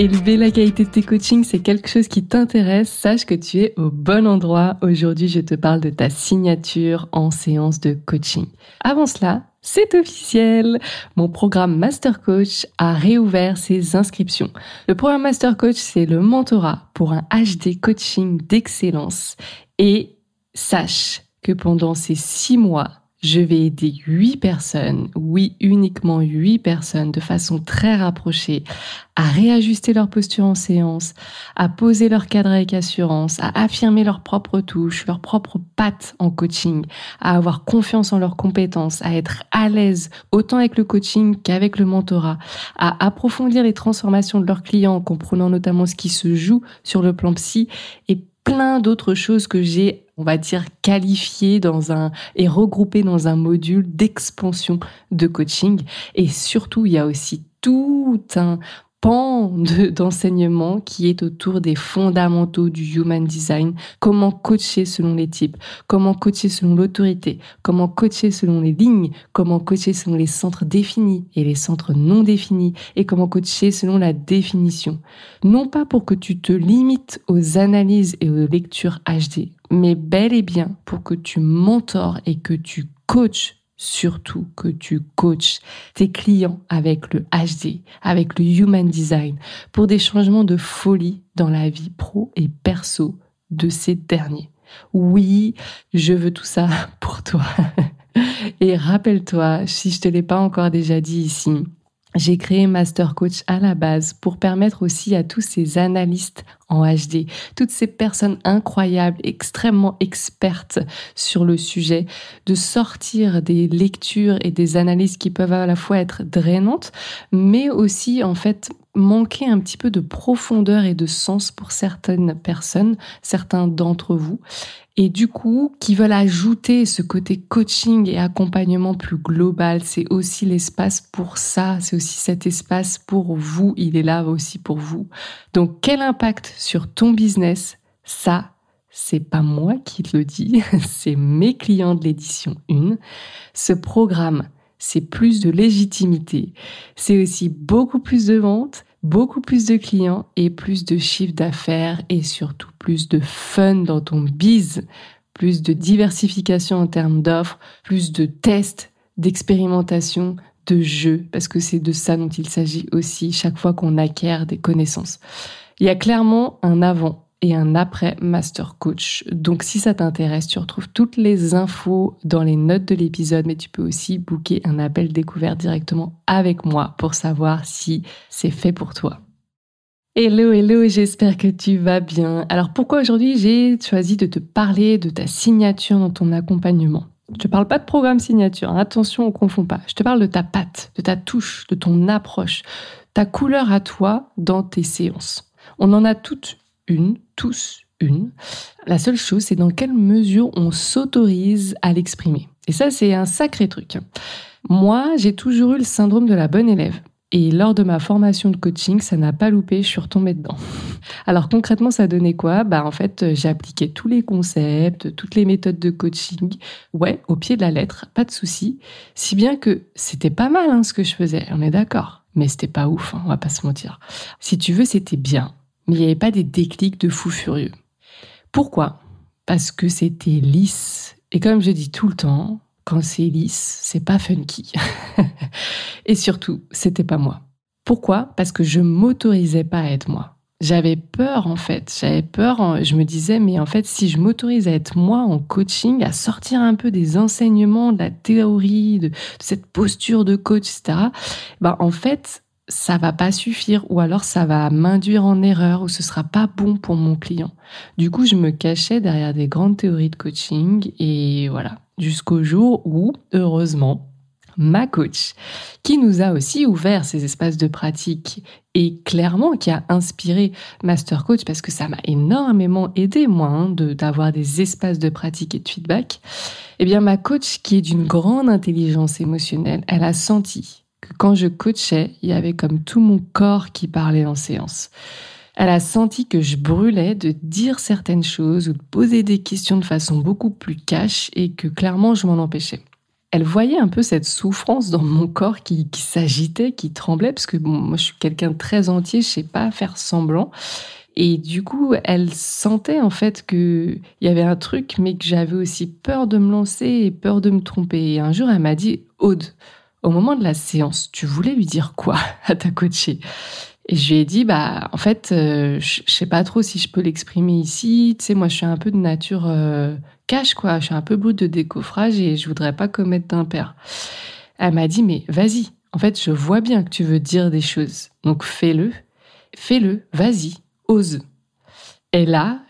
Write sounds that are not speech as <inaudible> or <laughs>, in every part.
Élever la qualité de tes coachings, c'est quelque chose qui t'intéresse, sache que tu es au bon endroit. Aujourd'hui, je te parle de ta signature en séance de coaching. Avant cela, c'est officiel. Mon programme Master Coach a réouvert ses inscriptions. Le programme Master Coach, c'est le mentorat pour un HD coaching d'excellence. Et sache que pendant ces six mois, je vais aider huit personnes, oui, uniquement huit personnes de façon très rapprochée à réajuster leur posture en séance, à poser leur cadre avec assurance, à affirmer leurs propres touches, leurs propres pattes en coaching, à avoir confiance en leurs compétences, à être à l'aise autant avec le coaching qu'avec le mentorat, à approfondir les transformations de leurs clients en comprenant notamment ce qui se joue sur le plan psy et plein d'autres choses que j'ai on va dire, qualifié dans un et regroupé dans un module d'expansion de coaching. Et surtout, il y a aussi tout un pan d'enseignement qui est autour des fondamentaux du human design, comment coacher selon les types, comment coacher selon l'autorité, comment coacher selon les lignes, comment coacher selon les centres définis et les centres non définis, et comment coacher selon la définition? Non pas pour que tu te limites aux analyses et aux lectures HD, mais bel et bien pour que tu mentors et que tu coaches surtout que tu coaches tes clients avec le HD, avec le Human Design, pour des changements de folie dans la vie pro et perso de ces derniers. Oui, je veux tout ça <laughs> pour toi. <laughs> Et rappelle-toi, si je te l'ai pas encore déjà dit ici, j'ai créé Master Coach à la base pour permettre aussi à tous ces analystes en HD, toutes ces personnes incroyables, extrêmement expertes sur le sujet, de sortir des lectures et des analyses qui peuvent à la fois être drainantes, mais aussi en fait manquer un petit peu de profondeur et de sens pour certaines personnes, certains d'entre vous, et du coup, qui veulent ajouter ce côté coaching et accompagnement plus global. C'est aussi l'espace pour ça, c'est aussi cet espace pour vous, il est là aussi pour vous. Donc, quel impact sur ton business Ça, c'est pas moi qui le dis, <laughs> c'est mes clients de l'édition 1. Ce programme, c'est plus de légitimité, c'est aussi beaucoup plus de ventes, beaucoup plus de clients et plus de chiffre d'affaires et surtout plus de fun dans ton biz, plus de diversification en termes d'offres, plus de tests, d'expérimentation, de jeux, parce que c'est de ça dont il s'agit aussi chaque fois qu'on acquiert des connaissances. Il y a clairement un avant et un après Master Coach. Donc si ça t'intéresse, tu retrouves toutes les infos dans les notes de l'épisode, mais tu peux aussi booker un appel découvert directement avec moi pour savoir si c'est fait pour toi. Hello, hello, j'espère que tu vas bien. Alors pourquoi aujourd'hui j'ai choisi de te parler de ta signature dans ton accompagnement? Je te parle pas de programme signature, hein. attention, on confond pas. Je te parle de ta patte, de ta touche, de ton approche, ta couleur à toi dans tes séances. On en a toutes une, tous une. La seule chose, c'est dans quelle mesure on s'autorise à l'exprimer. Et ça, c'est un sacré truc. Moi, j'ai toujours eu le syndrome de la bonne élève. Et lors de ma formation de coaching, ça n'a pas loupé, je suis retombée dedans. <laughs> Alors concrètement, ça donnait quoi? Bah en fait, j'ai appliqué tous les concepts, toutes les méthodes de coaching, ouais, au pied de la lettre, pas de souci. Si bien que c'était pas mal hein, ce que je faisais, on est d'accord. Mais c'était pas ouf, hein, on va pas se mentir. Si tu veux, c'était bien mais il n'y avait pas des déclics de fou furieux. Pourquoi? Parce que c'était lisse. Et comme je dis tout le temps, quand c'est lisse, c'est pas funky. <laughs> et surtout, c'était pas moi. Pourquoi? Parce que je m'autorisais pas à être moi. J'avais peur en fait, j'avais peur, je me disais mais en fait si je m'autorise à être moi en coaching, à sortir un peu des enseignements, de la théorie, de, cette posture de coach, etc., bah en fait ça va pas suffire ou alors ça va m'induire en erreur ou ce sera pas bon pour mon client. Du coup, je me cachais derrière des grandes théories de coaching et voilà, jusqu'au jour où, heureusement, ma coach, qui nous a aussi ouvert ces espaces de pratique et clairement qui a inspiré Master Coach parce que ça m'a énormément aidé, moi, hein, d'avoir des espaces de pratique et de feedback. Eh bien, ma coach, qui est d'une grande intelligence émotionnelle, elle a senti que quand je coachais, il y avait comme tout mon corps qui parlait en séance. Elle a senti que je brûlais de dire certaines choses ou de poser des questions de façon beaucoup plus cash et que clairement je m'en empêchais. Elle voyait un peu cette souffrance dans mon corps qui, s'agitait, qui tremblait, parce que moi je suis quelqu'un de très entier, je sais pas faire semblant. Et du coup, elle sentait en fait qu'il y avait un truc, mais que j'avais aussi peur de me lancer et peur de me tromper. Et un jour, elle m'a dit, Aude, au moment de la séance, tu voulais lui dire quoi <laughs> à ta coachée? Et je lui ai dit, bah, en fait, euh, je, sais pas trop si je peux l'exprimer ici. Tu sais, moi, je suis un peu de nature euh, cash, quoi. Je suis un peu brute de décoffrage et je voudrais pas commettre d'impair. Elle m'a dit, mais vas-y. En fait, je vois bien que tu veux dire des choses. Donc, fais-le. Fais-le. Vas-y. Ose. Et là,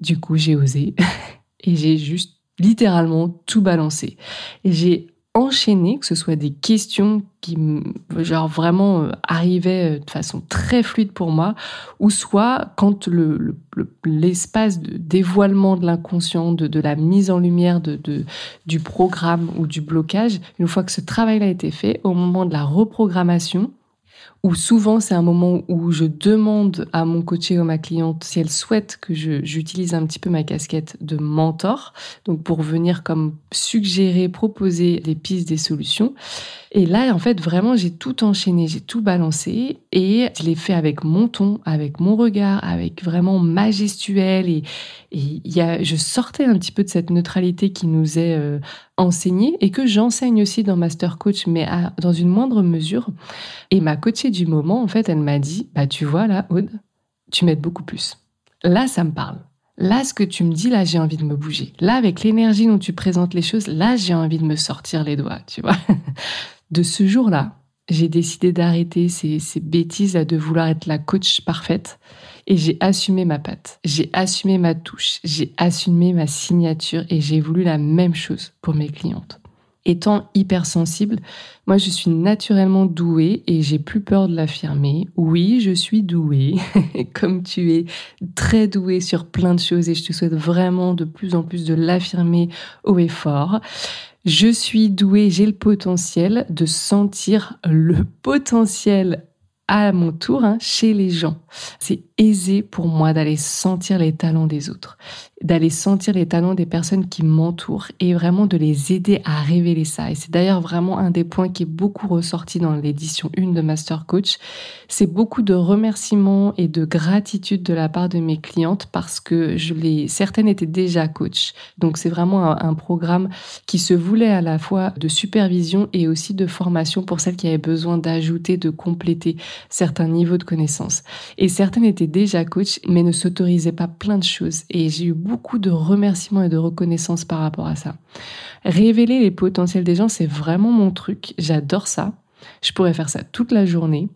du coup, j'ai osé. <laughs> et j'ai juste littéralement tout balancé. Et j'ai enchaîner, que ce soit des questions qui, genre, vraiment euh, arrivaient euh, de façon très fluide pour moi, ou soit quand l'espace le, de dévoilement de l'inconscient, de, la mise en lumière du programme ou du blocage, une fois que ce travail a été fait, au moment de la reprogrammation, où souvent c'est un moment où je demande à mon coaché ou à ma cliente si elle souhaite que j'utilise un petit peu ma casquette de mentor, donc pour venir comme suggérer, proposer des pistes, des solutions. Et là, en fait, vraiment, j'ai tout enchaîné, j'ai tout balancé et je l'ai fait avec mon ton, avec mon regard, avec vraiment majestuel et, et y a, je sortais un petit peu de cette neutralité qui nous est euh, enseignée et que j'enseigne aussi dans Master Coach, mais dans une moindre mesure. Et ma coachée du moment, en fait, elle m'a dit, bah tu vois là, Aude, tu m'aides beaucoup plus. Là, ça me parle. Là, ce que tu me dis, là, j'ai envie de me bouger. Là, avec l'énergie dont tu présentes les choses, là, j'ai envie de me sortir les doigts, tu vois. <laughs> de ce jour-là, j'ai décidé d'arrêter ces, ces bêtises de vouloir être la coach parfaite et j'ai assumé ma patte, j'ai assumé ma touche, j'ai assumé ma signature et j'ai voulu la même chose pour mes clientes. Étant hypersensible, moi je suis naturellement douée et j'ai plus peur de l'affirmer. Oui, je suis douée, <laughs> comme tu es très douée sur plein de choses et je te souhaite vraiment de plus en plus de l'affirmer haut et fort. Je suis douée, j'ai le potentiel de sentir le potentiel à mon tour hein, chez les gens. C'est aisé pour moi d'aller sentir les talents des autres, d'aller sentir les talents des personnes qui m'entourent et vraiment de les aider à révéler ça. Et c'est d'ailleurs vraiment un des points qui est beaucoup ressorti dans l'édition 1 de Master Coach. C'est beaucoup de remerciements et de gratitude de la part de mes clientes parce que je les, certaines étaient déjà coach. Donc c'est vraiment un, un programme qui se voulait à la fois de supervision et aussi de formation pour celles qui avaient besoin d'ajouter, de compléter certains niveaux de connaissances. Et certaines étaient déjà coach, mais ne s'autorisait pas plein de choses. Et j'ai eu beaucoup de remerciements et de reconnaissance par rapport à ça. Révéler les potentiels des gens, c'est vraiment mon truc. J'adore ça. Je pourrais faire ça toute la journée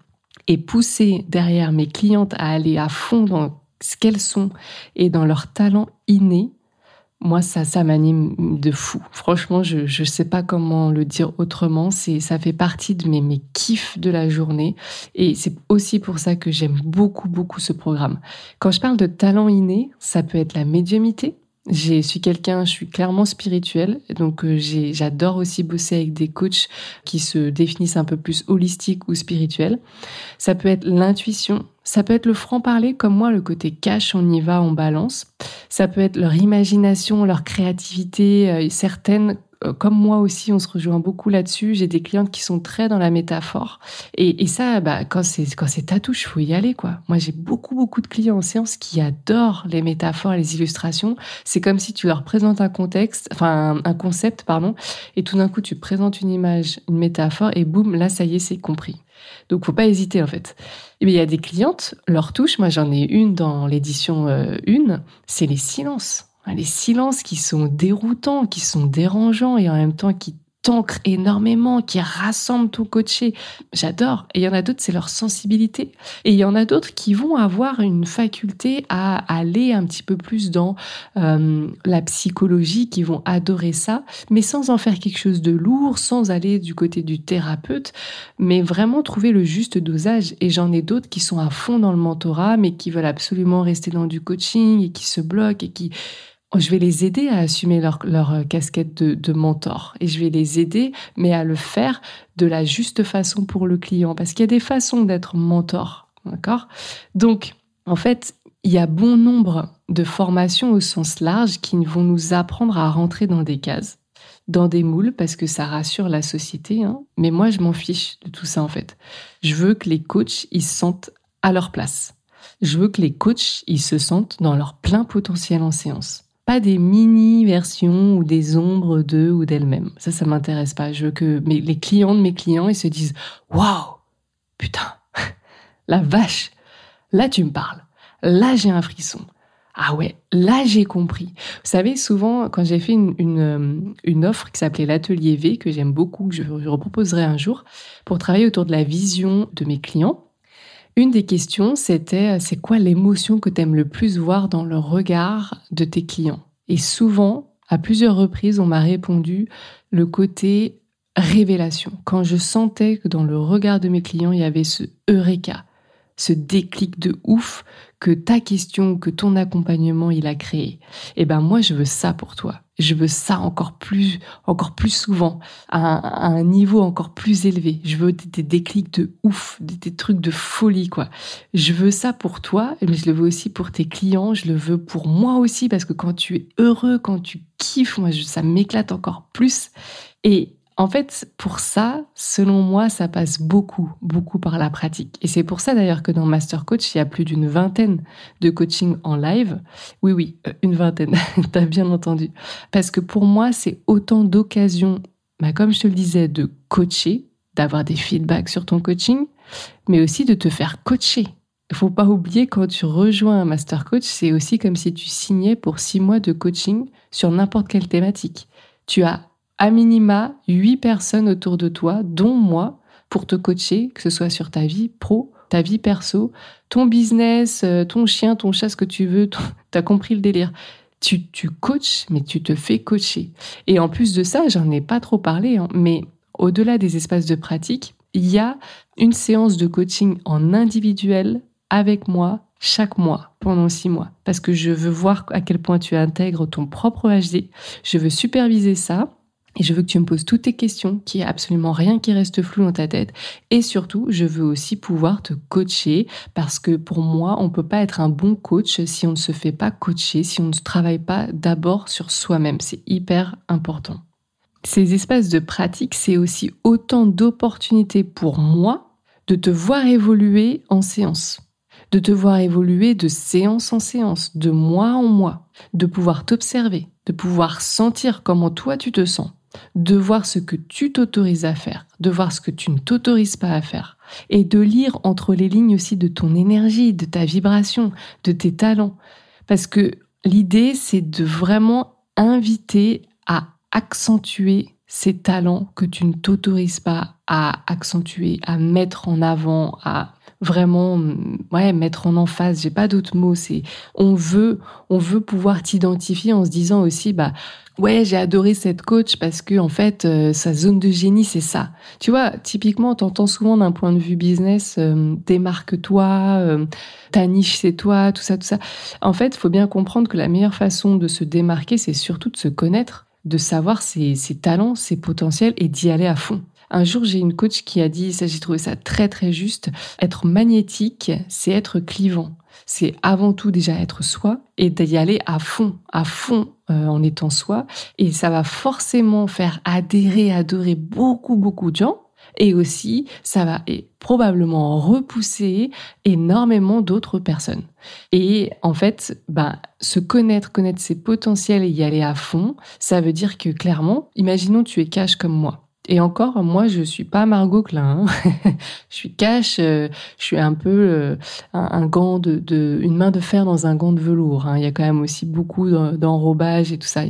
et pousser derrière mes clientes à aller à fond dans ce qu'elles sont et dans leur talent inné moi, ça, ça m'anime de fou. Franchement, je ne sais pas comment le dire autrement. C'est, ça fait partie de mes, mes kiffs de la journée. Et c'est aussi pour ça que j'aime beaucoup, beaucoup ce programme. Quand je parle de talent inné, ça peut être la médiumité. Je suis quelqu'un, je suis clairement spirituel, donc euh, j'adore aussi bosser avec des coachs qui se définissent un peu plus holistiques ou spirituels. Ça peut être l'intuition, ça peut être le franc-parler, comme moi, le côté cash, on y va, on balance. Ça peut être leur imagination, leur créativité, euh, certaines comme moi aussi, on se rejoint beaucoup là-dessus. J'ai des clientes qui sont très dans la métaphore. Et, ça, bah, quand c'est quand c'est ta touche, faut y aller, quoi. Moi, j'ai beaucoup beaucoup de clients en séance qui adorent les métaphores, et les illustrations. C'est comme si tu leur présentes un contexte, enfin un, concept, pardon, et tout d'un coup tu présentes une image, une métaphore, et boum, là, ça y est, c'est compris. Donc, faut pas hésiter en fait. Il y a des clientes, leur touche, moi j'en ai une dans l'édition 1, euh, c'est les silences. Les silences qui sont déroutants, qui sont dérangeants et en même temps qui t'ancre énormément, qui rassemble ton coaché. J'adore. Et il y en a d'autres, c'est leur sensibilité. Et il y en a d'autres qui vont avoir une faculté à aller un petit peu plus dans euh, la psychologie, qui vont adorer ça, mais sans en faire quelque chose de lourd, sans aller du côté du thérapeute, mais vraiment trouver le juste dosage. Et j'en ai d'autres qui sont à fond dans le mentorat, mais qui veulent absolument rester dans du coaching et qui se bloquent et qui je vais les aider à assumer leur, leur casquette de, de, mentor et je vais les aider, mais à le faire de la juste façon pour le client, parce qu'il y a des façons d'être mentor, d'accord? Donc, en fait, il y a bon nombre de formations au sens large qui vont nous apprendre à rentrer dans des cases, dans des moules, parce que ça rassure la société. Hein. Mais moi, je m'en fiche de tout ça, en fait. Je veux que les coachs, ils se sentent à leur place. Je veux que les coachs, ils se sentent dans leur plein potentiel en séance pas des mini-versions ou des ombres d'eux ou d'elles-mêmes. Ça, ça m'intéresse pas. Je veux que les clients de mes clients, ils se disent Waouh, putain, <laughs> la vache, là tu me parles. Là j'ai un frisson. Ah ouais, là j'ai compris. Vous savez, souvent, quand j'ai fait une, une, offre qui s'appelait l'atelier V, que j'aime beaucoup, que je, je reproposerai un jour, pour travailler autour de la vision de mes clients, une des questions, c'était euh, c'est quoi l'émotion que tu aimes le plus voir dans le regard de tes clients? Et souvent, à plusieurs reprises, on m'a répondu le côté révélation. Quand je sentais que dans le regard de mes clients, il y avait ce eureka, ce déclic de ouf que ta question, que ton accompagnement, il a créé. Eh ben, moi, je veux ça pour toi. Je veux ça encore plus, encore plus souvent, à un, niveau encore plus élevé. Je veux des, déclics de ouf, des, trucs de folie, quoi. Je veux ça pour toi, mais je le veux aussi pour tes clients. Je le veux pour moi aussi, parce que quand tu es heureux, quand tu kiffes, moi, ça m'éclate encore plus. Et en fait, pour ça, selon moi, ça passe beaucoup, beaucoup par la pratique. Et c'est pour ça d'ailleurs que dans Master Coach, il y a plus d'une vingtaine de coachings en live. Oui, oui, euh, une vingtaine, <laughs> t'as bien entendu. Parce que pour moi, c'est autant d'occasions, bah, comme je te le disais, de coacher, d'avoir des feedbacks sur ton coaching, mais aussi de te faire coacher. Il faut pas oublier quand tu rejoins un master coach, c'est aussi comme si tu signais pour six mois de coaching sur n'importe quelle thématique. Tu as à minima huit personnes autour de toi, dont moi, pour te coacher, que ce soit sur ta vie pro, ta vie perso, ton business, euh, ton chien, ton chat, ce que tu veux, tu <laughs> as compris le délire. Tu, tu coaches, mais tu te fais coacher. Et en plus de ça, j'en ai pas trop parlé, hein, mais au-delà des espaces de pratique, il y a une séance de coaching en individuel avec moi chaque mois pendant six mois parce que je veux voir à quel point tu intègres ton propre HD. Je veux superviser ça et je veux que tu me poses toutes tes questions, qu'il n'y ait absolument rien qui reste flou dans ta tête. Et surtout, je veux aussi pouvoir te coacher parce que pour moi, on ne peut pas être un bon coach si on ne se fait pas coacher, si on ne travaille pas d'abord sur soi-même. C'est hyper important. Ces espaces de pratique, c'est aussi autant d'opportunités pour moi de te voir évoluer en séance, de te voir évoluer de séance en séance, de mois en mois, de pouvoir t'observer, de pouvoir sentir comment toi tu te sens de voir ce que tu t'autorises à faire, de voir ce que tu ne t'autorises pas à faire, et de lire entre les lignes aussi de ton énergie, de ta vibration, de tes talents. Parce que l'idée, c'est de vraiment inviter à accentuer ces talents que tu ne t'autorises pas à accentuer, à mettre en avant, à vraiment ouais mettre en emphase j'ai pas d'autres mots c'est on veut on veut pouvoir t'identifier en se disant aussi bah ouais j'ai adoré cette coach parce que en fait euh, sa zone de génie c'est ça. Tu vois typiquement t'entends souvent d'un point de vue business euh, démarque-toi euh, ta niche c'est toi tout ça tout ça. En fait faut bien comprendre que la meilleure façon de se démarquer c'est surtout de se connaître de savoir ses talents ses potentiels et d'y aller à fond un jour, j'ai une coach qui a dit, ça j'ai trouvé ça très très juste, être magnétique, c'est être clivant. C'est avant tout déjà être soi et d'y aller à fond, à fond euh, en étant soi. Et ça va forcément faire adhérer, adorer beaucoup, beaucoup de gens. Et aussi, ça va probablement repousser énormément d'autres personnes. Et en fait, ben, se connaître, connaître ses potentiels et y aller à fond, ça veut dire que clairement, imaginons tu es cash comme moi. Et encore, moi, je suis pas Margot Klein. Hein. <laughs> je suis cash. Euh, je suis un peu euh, un, gant de, une main de fer dans un gant de velours. Hein. Il y a quand même aussi beaucoup d'enrobage et tout ça.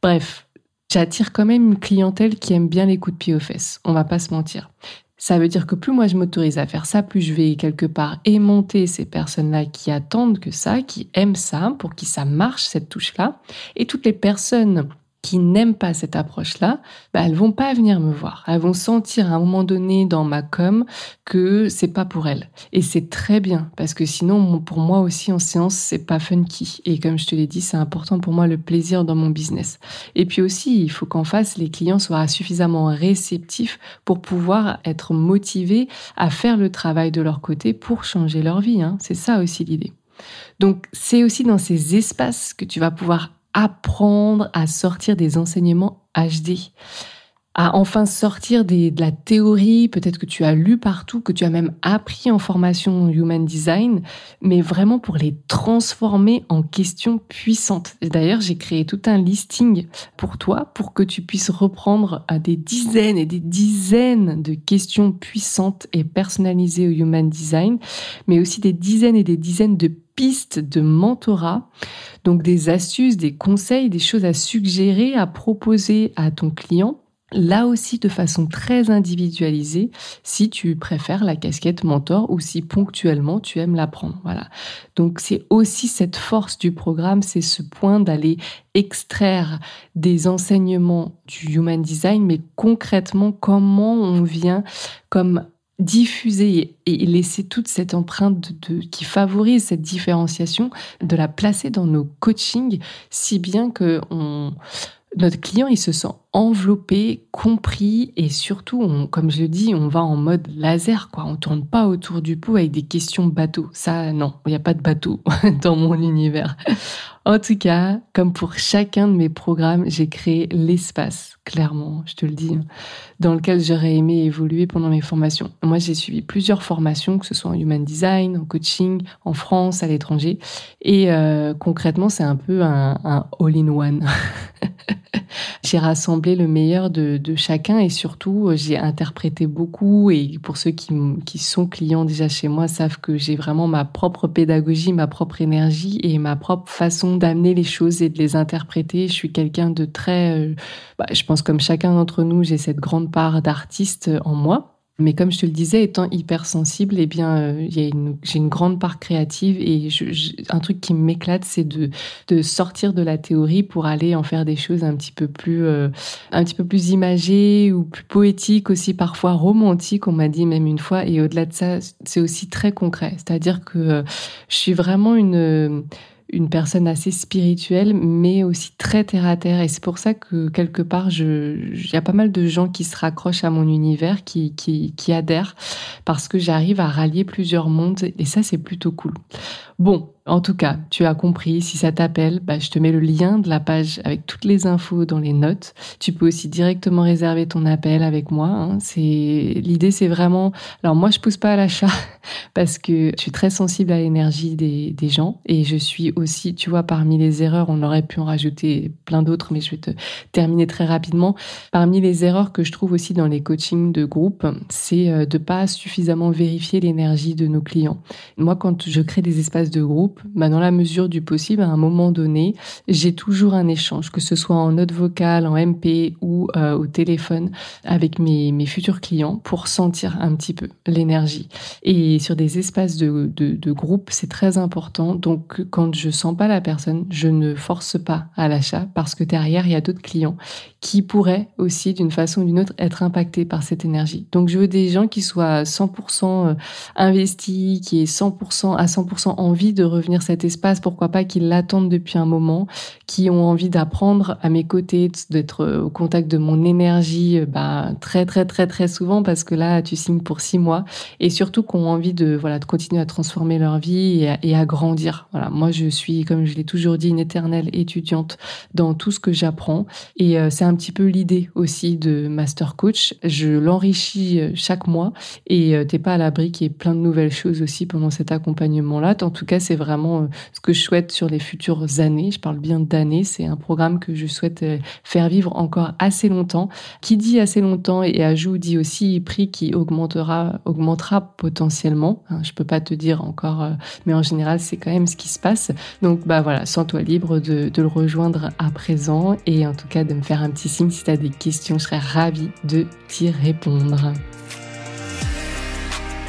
Bref, j'attire quand même une clientèle qui aime bien les coups de pied aux fesses. On va pas se mentir. Ça veut dire que plus moi je m'autorise à faire ça, plus je vais quelque part aimanter ces personnes-là qui attendent que ça, qui aiment ça, pour qui ça marche cette touche-là. Et toutes les personnes qui n'aiment pas cette approche-là, bah, elles vont pas venir me voir. Elles vont sentir à un moment donné dans ma com que c'est pas pour elles. Et c'est très bien parce que sinon, pour moi aussi en séance, c'est pas funky. Et comme je te l'ai dit, c'est important pour moi le plaisir dans mon business. Et puis aussi, il faut qu'en face, les clients soient suffisamment réceptifs pour pouvoir être motivés à faire le travail de leur côté pour changer leur vie. Hein. C'est ça aussi l'idée. Donc, c'est aussi dans ces espaces que tu vas pouvoir apprendre à sortir des enseignements HD, à enfin sortir de la théorie, peut-être que tu as lu partout, que tu as même appris en formation Human Design, mais vraiment pour les transformer en questions puissantes. D'ailleurs, j'ai créé tout un listing pour toi, pour que tu puisses reprendre à des dizaines et des dizaines de questions puissantes et personnalisées au Human Design, mais aussi des dizaines et des dizaines de pistes de mentorat, donc des astuces, des conseils, des choses à suggérer, à proposer à ton client. Là aussi de façon très individualisée, si tu préfères la casquette mentor ou si ponctuellement tu aimes l'apprendre. Voilà. Donc c'est aussi cette force du programme, c'est ce point d'aller extraire des enseignements du human design, mais concrètement comment on vient comme diffuser et laisser toute cette empreinte de, qui favorise cette différenciation, de la placer dans nos coachings, si bien que on, notre client il se sent enveloppé, compris et surtout, comme je le dis, on va en mode laser quoi. On tourne pas autour du pot avec des questions bateau. Ça non, il n'y a pas de bateau <laughs> dans mon univers. En tout cas, comme pour chacun de mes programmes, j'ai créé l'espace, clairement, je te le dis, dans lequel j'aurais aimé évoluer pendant mes formations. Moi, j'ai suivi plusieurs formations, que ce soit en human design, en coaching, en France, à l'étranger. Et euh, concrètement, c'est un peu un, all-in-one. <laughs> j'ai rassemblé le meilleur de, chacun et surtout, j'ai interprété beaucoup. Et pour ceux qui sont clients déjà chez moi, savent que j'ai vraiment ma propre pédagogie, ma propre énergie et ma propre façon d'amener les choses et de les interpréter. Je suis quelqu'un de très, euh, bah, je pense comme chacun d'entre nous, j'ai cette grande part d'artiste en moi. Mais comme je te le disais, étant hypersensible, eh bien, euh, j'ai une, grande part créative et un truc qui m'éclate, c'est de, sortir de la théorie pour aller en faire des choses un petit peu plus, euh, un petit peu plus imagées ou plus poétiques aussi, parfois romantiques, on m'a dit même une fois. Et au-delà de ça, c'est aussi très concret. C'est-à-dire que je suis vraiment une une personne assez spirituelle, mais aussi très terre à terre. Et c'est pour ça que quelque part, il y a pas mal de gens qui se raccrochent à mon univers, qui, qui, qui adhèrent, parce que j'arrive à rallier plusieurs mondes. Et ça, c'est plutôt cool. Bon, en tout cas, tu as compris, si ça t'appelle, bah, je te mets le lien de la page avec toutes les infos dans les notes. Tu peux aussi directement réserver ton appel avec moi. Hein. C'est L'idée, c'est vraiment... Alors moi, je pousse pas à l'achat <laughs> parce que je suis très sensible à l'énergie des, des gens et je suis aussi, tu vois, parmi les erreurs, on aurait pu en rajouter plein d'autres, mais je vais te terminer très rapidement. Parmi les erreurs que je trouve aussi dans les coachings de groupe, c'est euh, de pas suffisamment vérifier l'énergie de nos clients. Moi, quand je crée des espaces de groupe, bah, dans la mesure du possible, à un moment donné, j'ai toujours un échange, que ce soit en note vocale, en MP ou euh, au téléphone avec mes, futurs clients pour sentir un petit peu l'énergie. Et sur des espaces de, de, de groupe, c'est très important. Donc, quand je sens pas la personne, je ne force pas à l'achat parce que derrière, il y a d'autres clients qui pourraient aussi, d'une façon ou d'une autre, être impactés par cette énergie. Donc, je veux des gens qui soient 100% euh, investis, qui aient 100% à 100% envie de revenir cet espace, pourquoi pas qu'ils l'attendent depuis un moment, qui ont envie d'apprendre à mes côtés, d'être euh, au contact de mon énergie euh, bah, très très très très souvent parce que là tu signes pour six mois et surtout qui ont envie de voilà de continuer à transformer leur vie et à, grandir. Voilà, moi je suis comme je l'ai toujours dit une éternelle étudiante dans tout ce que j'apprends et c'est un petit peu l'idée aussi de Master Coach. Je l'enrichis chaque mois et t'es pas à l'abri qu'il y ait plein de nouvelles choses aussi pendant cet accompagnement là. En tout cas, c'est vraiment euh, ce que je souhaite sur les futures années. Je parle bien d'années. C'est un programme que je souhaite euh, faire vivre encore assez longtemps. Qui dit assez longtemps et ajoute dit aussi prix qui augmentera, augmentera potentiellement. Hein, je peux pas te dire encore, euh, mais en général, c'est quand même ce qui se passe. Donc, bah voilà, sens-toi libre de, de le rejoindre à présent et en tout cas de me faire un petit signe si tu as des questions. Je serais ravie de t'y répondre.